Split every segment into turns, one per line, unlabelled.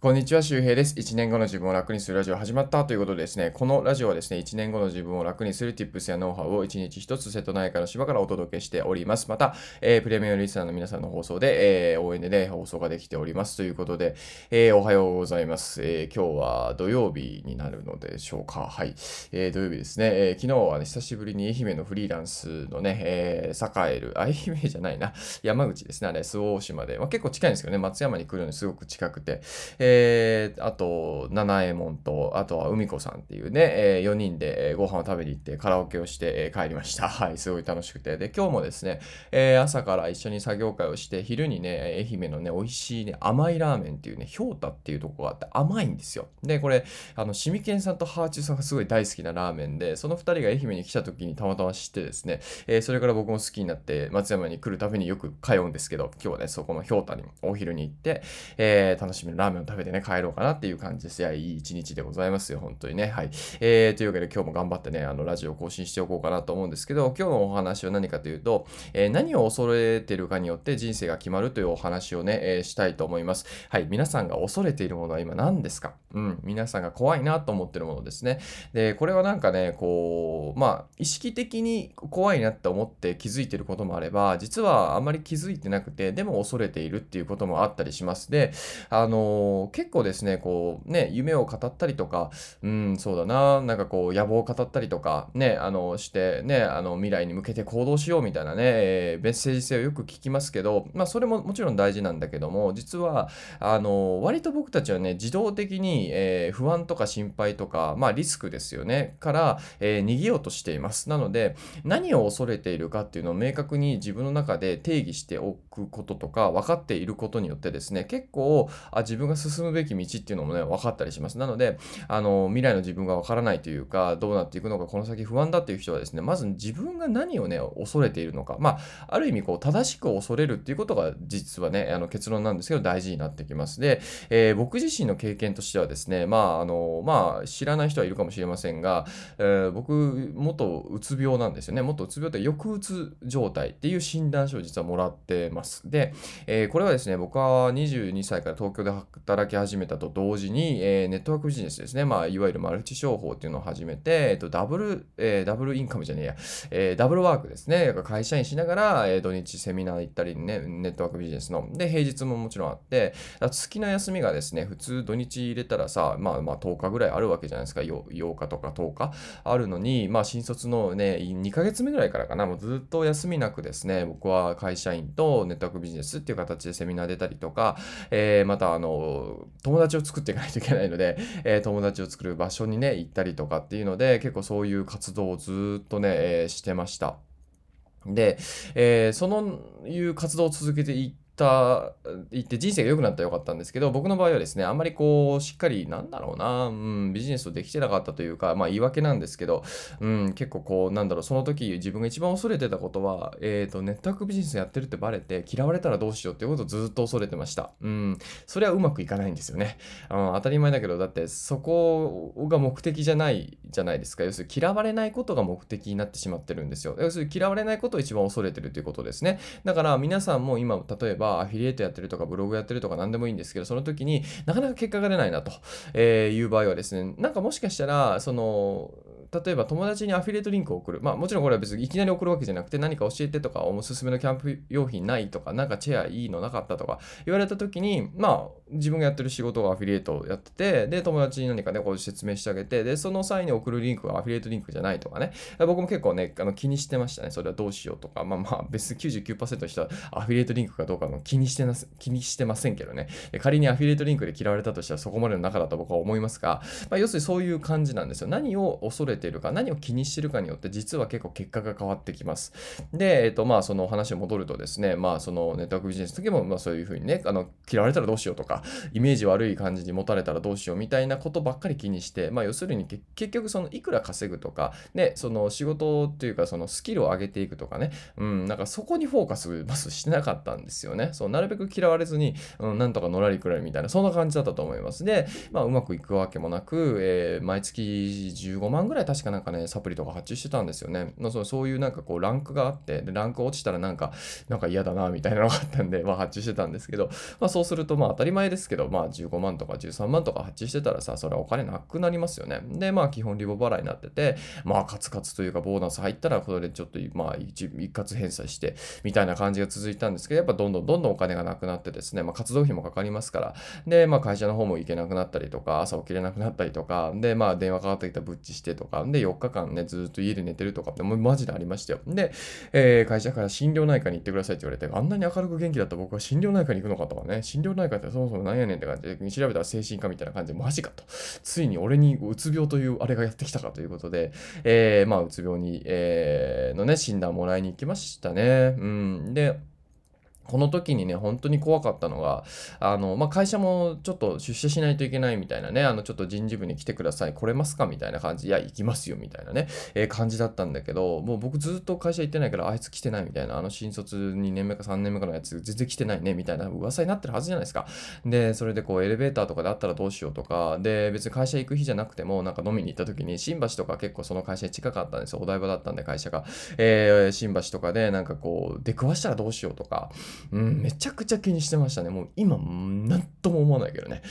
こんにちは、周平です。1年後の自分を楽にするラジオ始まったということでですね、このラジオはですね、1年後の自分を楽にする tips やノウハウを1日1つ瀬戸内海の芝からお届けしております。また、えー、プレミアムリスナーの皆さんの放送で、えー、応援でね、放送ができております。ということで、えー、おはようございます、え今日は土曜日になるのでしょうか。はい。え土曜日ですね、え昨日はね、久しぶりに愛媛のフリーランスのね、え栄える、愛媛じゃないな、山口ですね、あれ、周防市まで、まあ、結構近いんですけどね、松山に来るのにすごく近くて、えーあと、七右衛門と、あとは海子さんっていうね、えー、4人でご飯を食べに行ってカラオケをして、え、帰りました。はい、すごい楽しくて。で、今日もですね、えー、朝から一緒に作業会をして、昼にね、愛媛のね、美味しいね、甘いラーメンっていうね、ひょうたっていうとこがあって甘いんですよ。で、これ、あの、しみけんさんとハーチューさんがすごい大好きなラーメンで、その2人が愛媛に来た時にたまたま知ってですね、えー、それから僕も好きになって松山に来るたびによく通うんですけど、今日はね、そこのひょうたにお昼に行って、えー、楽しみのラーメンを食べてね、帰ろうかなっていう感じです。いや、いい一日でございますよ、本当にね。はい。えー、というわけで今日も頑張ってね、あの、ラジオを更新しておこうかなと思うんですけど、今日のお話は何かというと、えー、何を恐れてるかによって人生が決まるというお話をね、えー、したいと思います。はい。皆さんが恐れているものは今何ですか？うん。皆さんが怖いなと思ってるものですね。で、これはなんかね、こう、まあ、意識的に怖いなって思って気づいてることもあれば、実はあんまり気づいてなくて、でも恐れているっていうこともあったりします。で、あの結構ですね、こう、ね、夢を語ったりとか、うん、そうだな、なんかこう、野望を語ったりとか、ね、あの、して、ね、あの、未来に向けて行動しようみたいなね、えー、メッセージ性をよく聞きますけど、まあ、それももちろん大事なんだけども、実は、あの、割と僕たちはね、自動的に、えー、不安とか心配とか、まあ、リスクですよね、から、えー、逃げようとしています。なので、何を恐れているかっていうのを明確に自分の中で定義しておくこととか、分かっていることによってですね、結構、あ自分が進むべき道っていうのもね、分かったりします。なので、あの、未来の自分がわからないというか、どうなっていくのか、この先不安だっていう人はですね、まず自分が何をね、恐れているのか。まあ、ある意味、こう、正しく恐れるっていうことが、実はね、あの、結論なんですけど、大事になってきます。で、えー、僕自身の経験としてはですね、まあ、あの、まあ、知らない人はいるかもしれませんが、えー、僕、元うつ病なんですよね。元うつ病って抑うつ状態っていう診断書を実はもらってます。で、えー、これはですね、僕は22歳から東京で働き始めたと同時に、えー、ネットワークビジネスですね、まあ、いわゆるマルチ商法っていうのを始めて、えっと、ダブル、えー、ダブルインカムじゃねえや、えー、ダブルワークですね。会社員しながら、えー、土日セミナー行ったりね、ネットワークビジネスの。で、平日ももちろんあって、好きな休みがですね、普通土日入れたらさ、まあまあ10日ぐらいあるわけじゃないですか。8, 日とか10日あるのに、まあ新卒のね、2ヶ月目ぐらいからかな、もうずっと休みなくですね、僕は会社員とネットワークビジネスっていう形でセミナー出たりとか、えー、またあの、友達を作っていかないといけないので、えー、友達を作る場所にね、行ったりとかっていうので、結構そういう活動をずっとね、えー、してました。で、えー、そのいう活動を続けていた、言って人生が良くなったらよかったんですけど、僕の場合はですね、あんまりこう、しっかり、なんだろうな、うん、ビジネスをできてなかったというか、まあ言い訳なんですけど、うん、結構こう、なんだろう、その時自分が一番恐れてたことは、えっ、ー、と、ネットワークビジネスやってるってバレて、嫌われたらどうしようっていうことをずっと恐れてました。うん、それはうまくいかないんですよね。うん、当たり前だけど、だってそこが目的じゃないじゃないですか。要するに嫌われないことが目的になってしまってるんですよ。要するに嫌われないことを一番恐れてるということですね。だから皆さんも今、例えばアフィリエイトやってるとかブログやってるとか何でもいいんですけど、その時になかなか結果が出ないなと、えいう場合はですね、なんかもしかしたら、その、例えば友達にアフィリエイトリンクを送る。まあもちろんこれは別にいきなり送るわけじゃなくて何か教えてとかおすすめのキャンプ用品ないとかなんかチェアいいのなかったとか言われた時にまあ自分がやってる仕事がアフィリエイトをやっててで友達に何かねこう説明してあげてでその際に送るリンクがアフィリエイトリンクじゃないとかね。僕も結構ねあの気にしてましたね。それはどうしようとか。まあまあ別に99%の人はアフィリエイトリンクかどうかの気にしてな気にしてませんけどね。仮にアフィリエイトリンクで嫌われたとしたらそこまでの中だと僕は思いますが、まあ、要するにそういう感じなんですよ。何を恐れているか何を気にしてるかによって実は結構結果が変わってきます。で、えっ、と、まあ、その話を戻るとですね、まあ、そのネットワークビジネスの時も、まあ、そういうふうにね、あの、嫌われたらどうしようとか、イメージ悪い感じに持たれたらどうしようみたいなことばっかり気にして、まあ、要するに結局、その、いくら稼ぐとか、ね、その仕事っていうか、そのスキルを上げていくとかね、うん、なんかそこにフォーカス、まずしてなかったんですよね。そう、なるべく嫌われずに、うん、なんとかのらりくらいみたいな、そんな感じだったと思います。で、まあ、うまくいくわけもなく、えー、毎月15万ぐらい確かなんかね、サプリとか発注してたんですよね。のそうそういうなんかこう、ランクがあって、でランク落ちたらなんか、なんか嫌だな、みたいなのがあったんで、まあ発注してたんですけど、まあそうするとまあ当たり前ですけど、まあ15万とか13万とか発注してたらさ、それはお金なくなりますよね。で、まあ基本リボ払いになってて、まあカツカツというかボーナス入ったら、これでちょっとまあ一一括返済して、みたいな感じが続いたんですけど、やっぱどんどんどんどんお金がなくなってですね、まあ活動費もかかりますから、で、まあ会社の方も行けなくなったりとか、朝起きれなくなったりとか、で、まあ電話かかってきたらブッチしてとか、で、4日間ね、ずっと家で寝てるとかって、もうマジでありましたよ。で、えー、会社から心療内科に行ってくださいって言われて、あんなに明るく元気だった僕は心療内科に行くのかとかね、心療内科ってそもそも何やねんって感じで、調べたら精神科みたいな感じで、マジかと。ついに俺にうつ病というあれがやってきたかということで、えー、まあ、うつ病に、えー、のね、診断もらいに行きましたね。うん。で、この時にね、本当に怖かったのが、あの、まあ、会社もちょっと出社しないといけないみたいなね、あの、ちょっと人事部に来てください、来れますかみたいな感じ、いや、行きますよ、みたいなね、えー、感じだったんだけど、もう僕ずっと会社行ってないから、あいつ来てないみたいな、あの新卒2年目か3年目かのやつ、全然来てないね、みたいな噂になってるはずじゃないですか。で、それでこう、エレベーターとかであったらどうしようとか、で、別に会社行く日じゃなくても、なんか飲みに行った時に、新橋とか結構その会社に近かったんですよ。お台場だったんで、会社が。えー、新橋とかで、なんかこう、出くわしたらどうしようとか、うん、めちゃくちゃ気にしてましたね。もう今、なんとも思わないけどね。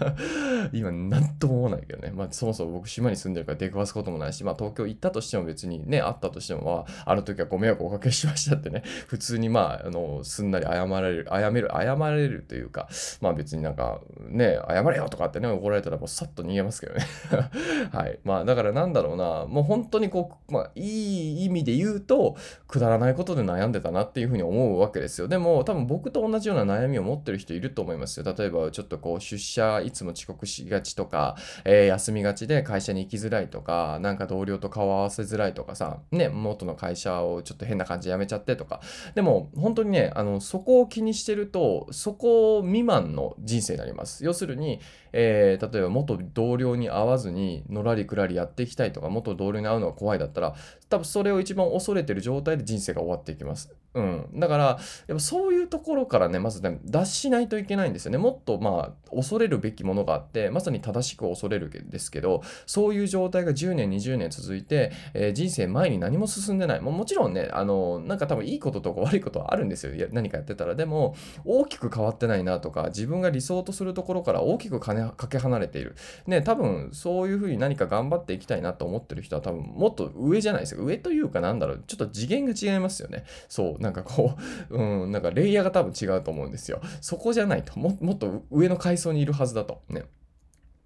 今、なんとも思わないけどね。まあ、そもそも僕、島に住んでるから出くわすこともないし、まあ、東京行ったとしても別にね、あったとしても、まあ、あの時はご迷惑をおかけしましたってね、普通にまあ、あの、すんなり謝られる、謝める、謝られるというか、まあ別になんか、ね、謝れよとかってね、怒られたらもうさっと逃げますけどね。はい。まあ、だからなんだろうな、もう本当にこう、まあ、いい意味で言うと、くだらないことで悩んでたなっていうふうに思うわけですよね。でも、多分僕と同じような悩みを持ってる人いると思いますよ。例えば、ちょっとこう、出社いつも遅刻しがちとか、えー、休みがちで会社に行きづらいとか、なんか同僚と顔合わせづらいとかさ、ね、元の会社をちょっと変な感じで辞めちゃってとか。でも、本当にね、あの、そこを気にしてると、そこ未満の人生になります。要するに、えー、例えば元同僚に会わずにのらりくらりやっていきたいとか元同僚に会うのが怖いだったら多分それを一番恐れてる状態で人生が終わっていきます。うん、だからやっぱそういうところからねまずね脱しないといけないんですよね。もっとまあ恐れるべきものがあってまさに正しく恐れるですけどそういう状態が10年20年続いて、えー、人生前に何も進んでない。ももちろんねあのなんか多分いいこととか悪いことはあるんですよ。や何かやってたら。でも大きく変わってないなとか自分が理想とするところから大きくかけ離れている。ね多分そういうふうに何か頑張っていきたいなと思ってる人は多分もっと上じゃないですか。上というかなんだろうちょっと次元が違いますよね。そうなんかこう うんなんかレイヤーが多分違うと思うんですよ。そこじゃないと。もっと上の階層にいるはずだと。ね。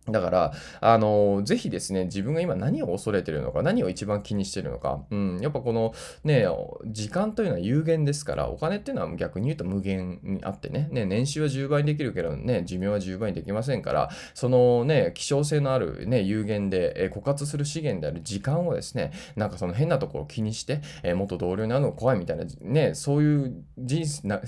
だから、あの、ぜひですね、自分が今何を恐れてるのか、何を一番気にしてるのか、うん、やっぱこのね、時間というのは有限ですから、お金っていうのは逆に言うと無限にあってね、ね、年収は10倍にできるけどね、寿命は10倍にできませんから、そのね、希少性のあるね、有限で、え枯渇する資源である時間をですね、なんかその変なところを気にして、え元同僚になるのが怖いみたいな、ね、そういう人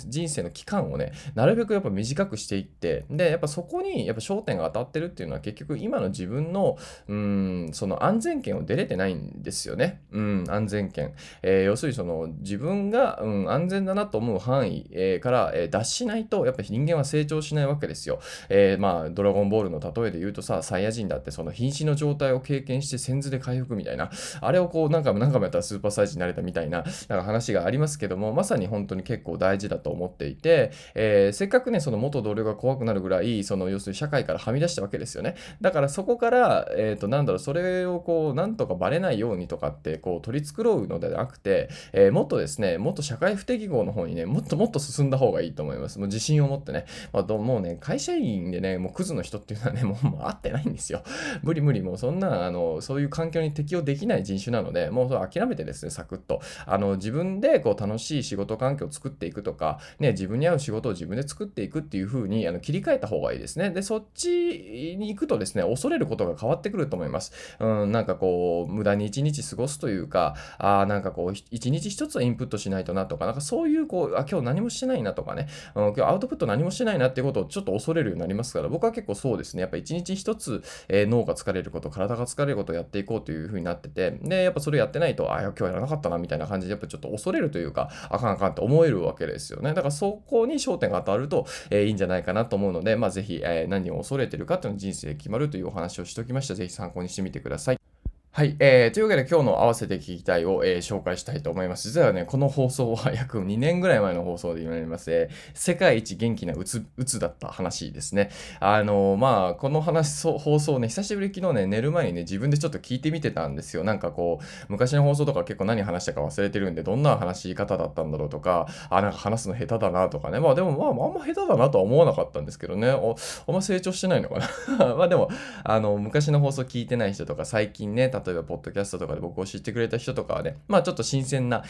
人生の期間をね、なるべくやっぱ短くしていって、で、やっぱそこにやっぱ焦点が当たってるっていうのは結局今の自分の、うん、その安全圏を出れてないんですよね。うん、安全圏。えー、要するにその自分が、うん、安全だなと思う範囲、え、から、え、脱しないと、やっぱり人間は成長しないわけですよ。えまあ、ドラゴンボールの例えで言うとさ、サイヤ人だってその瀕死の状態を経験して先頭で回復みたいな、あれをこう何回も何回もやったらスーパーサイズになれたみたいな、なんか話がありますけども、まさに本当に結構大事だと思っていて、えせっかくね、その元同僚が怖くなるぐらい、その要するに社会からはみ出したわけですよね。だからそこから、えっ、ー、と、なんだろう、それをこう、なんとかバレないようにとかって、こう、取り繕うのではなくて、えー、もっとですね、もっと社会不適合の方にね、もっともっと進んだ方がいいと思います。もう自信を持ってね。まあ、もうね、会社員でね、もうクズの人っていうのはね、もうもう合ってないんですよ。無理無理、もうそんな、あの、そういう環境に適応できない人種なので、もう諦めてですね、サクッと。あの、自分でこう、楽しい仕事環境を作っていくとか、ね、自分に合う仕事を自分で作っていくっていう風に、あの、切り替えた方がいいですね。で、そっちに行くとですね、恐れることが変わってくると思います。うん、なんかこう、無駄に一日過ごすというか、あなんかこう、一日一つはインプットしないとなとか、なんかそういうこう、あ、今日何もしてないなとかね、うん、今日アウトプット何もしてないなっていうことをちょっと恐れるようになりますから、僕は結構そうですね、やっぱ一日一つ、えー、脳が疲れること、体が疲れることをやっていこうというふうになってて、で、やっぱそれやってないと、あ、今日やらなかったなみたいな感じで、やっぱちょっと恐れるというか、あかんあかんって思えるわけですよね。だからそこに焦点が当たると、えー、いいんじゃないかなと思うので、まあぜひ、えー、何を恐れてるかっていうのを人生で決まるというお話をしておきました。ぜひ参考にしてみてください。はい、えー、というわけで今日の合わせて聞きたいを、えー、紹介したいと思います。実はね、この放送は約2年ぐらい前の放送で言われます、えー、世界一元気なうつ、うつだった話ですね。あのー、まあ、この話、放送ね、久しぶり昨日ね、寝る前にね、自分でちょっと聞いてみてたんですよ。なんかこう、昔の放送とか結構何話したか忘れてるんで、どんな話し方だったんだろうとか、あ、なんか話すの下手だなとかね。まあでもまあ、あんま下手だなとは思わなかったんですけどね。お、お前成長してないのかな？まあでも、あの、昔の放送聞いてない人とか、最近ね、例えば、ポッドキャストとかで僕を知ってくれた人とかはね、まあちょっと新鮮な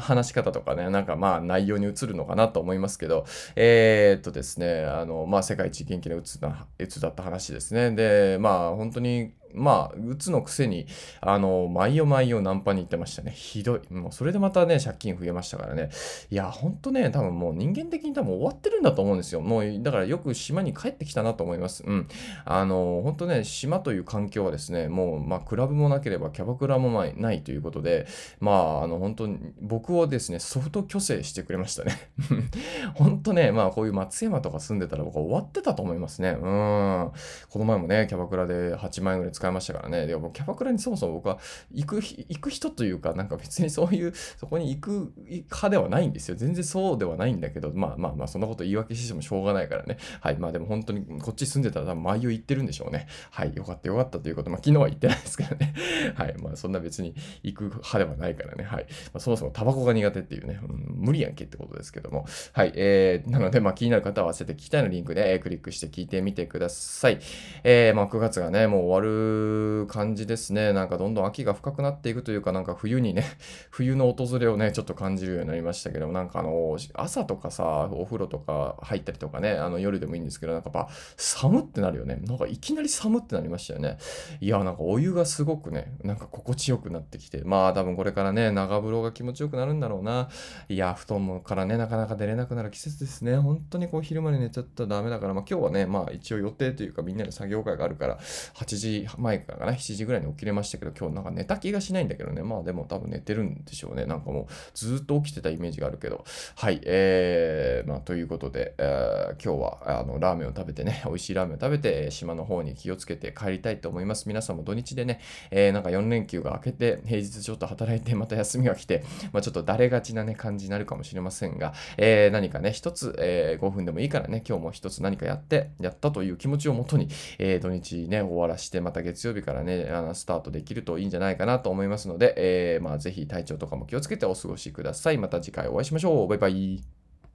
話し方とかね、なんかまあ内容に移るのかなと思いますけど、えー、っとですね、あの、まあ世界一元気なうつな、うつだった話ですね。で、まあ本当にまあ、うつのくせに、あの、毎夜毎夜ナンパに行ってましたね。ひどい。もうそれでまたね、借金増えましたからね。いや、ほんとね、多分もう人間的に多分終わってるんだと思うんですよ。もう、だからよく島に帰ってきたなと思います。うん。あの、ほんとね、島という環境はですね、もう、まあ、クラブもなければキャバクラもないということで、まあ、あの、本当に、僕をですね、ソフト虚勢してくれましたね。ほんとね、まあ、こういう松山とか住んでたら僕は終わってたと思いますね。うん。この前もね、キャバクラで8万円ぐらい使使いましたからね。でもキャバクラにそもそも僕は行く、行く人というか、なんか別にそういう、そこに行く派ではないんですよ。全然そうではないんだけど、まあまあまあ、そんなこと言い訳してもしょうがないからね。はい。まあでも本当にこっち住んでたら多分毎夜行ってるんでしょうね。はい。よかったよかったということ。まあ昨日は行ってないですけどね。はい。まあそんな別に行く派ではないからね。はい。まあ、そもそもタバコが苦手っていうね、うん、無理やんけってことですけども。はい。えー、なので、まあ気になる方は合わせて聞きたいのリンクで、クリックして聞いてみてください。えー、まあ9月がね、もう終わる感じですね。なんかどんどん秋が深くなっていくというか、なんか冬にね、冬の訪れをね、ちょっと感じるようになりましたけど、なんかあの、朝とかさ、お風呂とか入ったりとかね、あの夜でもいいんですけど、なんかやっぱ寒ってなるよね。なんかいきなり寒ってなりましたよね。いや、なんかお湯がすごくね、なんか心地よくなってきて、まあ多分これからね、長風呂が気持ちよくなるんだろうな。いや、布団もからね、なかなか出れなくなる季節ですね。本当にこう昼間に寝ちゃったらダメだから、まあ今日はね、まあ一応予定というかみんなで作業会があるから、8時前からかな、7時ぐらいに起きれましたけど、今日なんか寝た気がしないんだけどね。まあでも多分寝てるんでしょうね。なんかもうずっと起きてたイメージがあるけど。はい。えー、まあということで、えー、今日はあのラーメンを食べてね、美味しいラーメンを食べて、島の方に気をつけて帰りたいと思います。皆さんも土日でね、えー、なんか4連休が明けて、平日ちょっと働いて、また休みが来て、まあちょっとだれがちなね、感じになるかもしれませんが、えー、何かね、一つ、えー、5分でもいいからね、今日も一つ何かやって、やったという気持ちをもとに、えー、土日ね、終わらして、また月月曜日からね、あのスタートできるといいんじゃないかなと思いますので、えー、まあ、ぜひ体調とかも気をつけてお過ごしください。また次回お会いしましょう。バイバイ。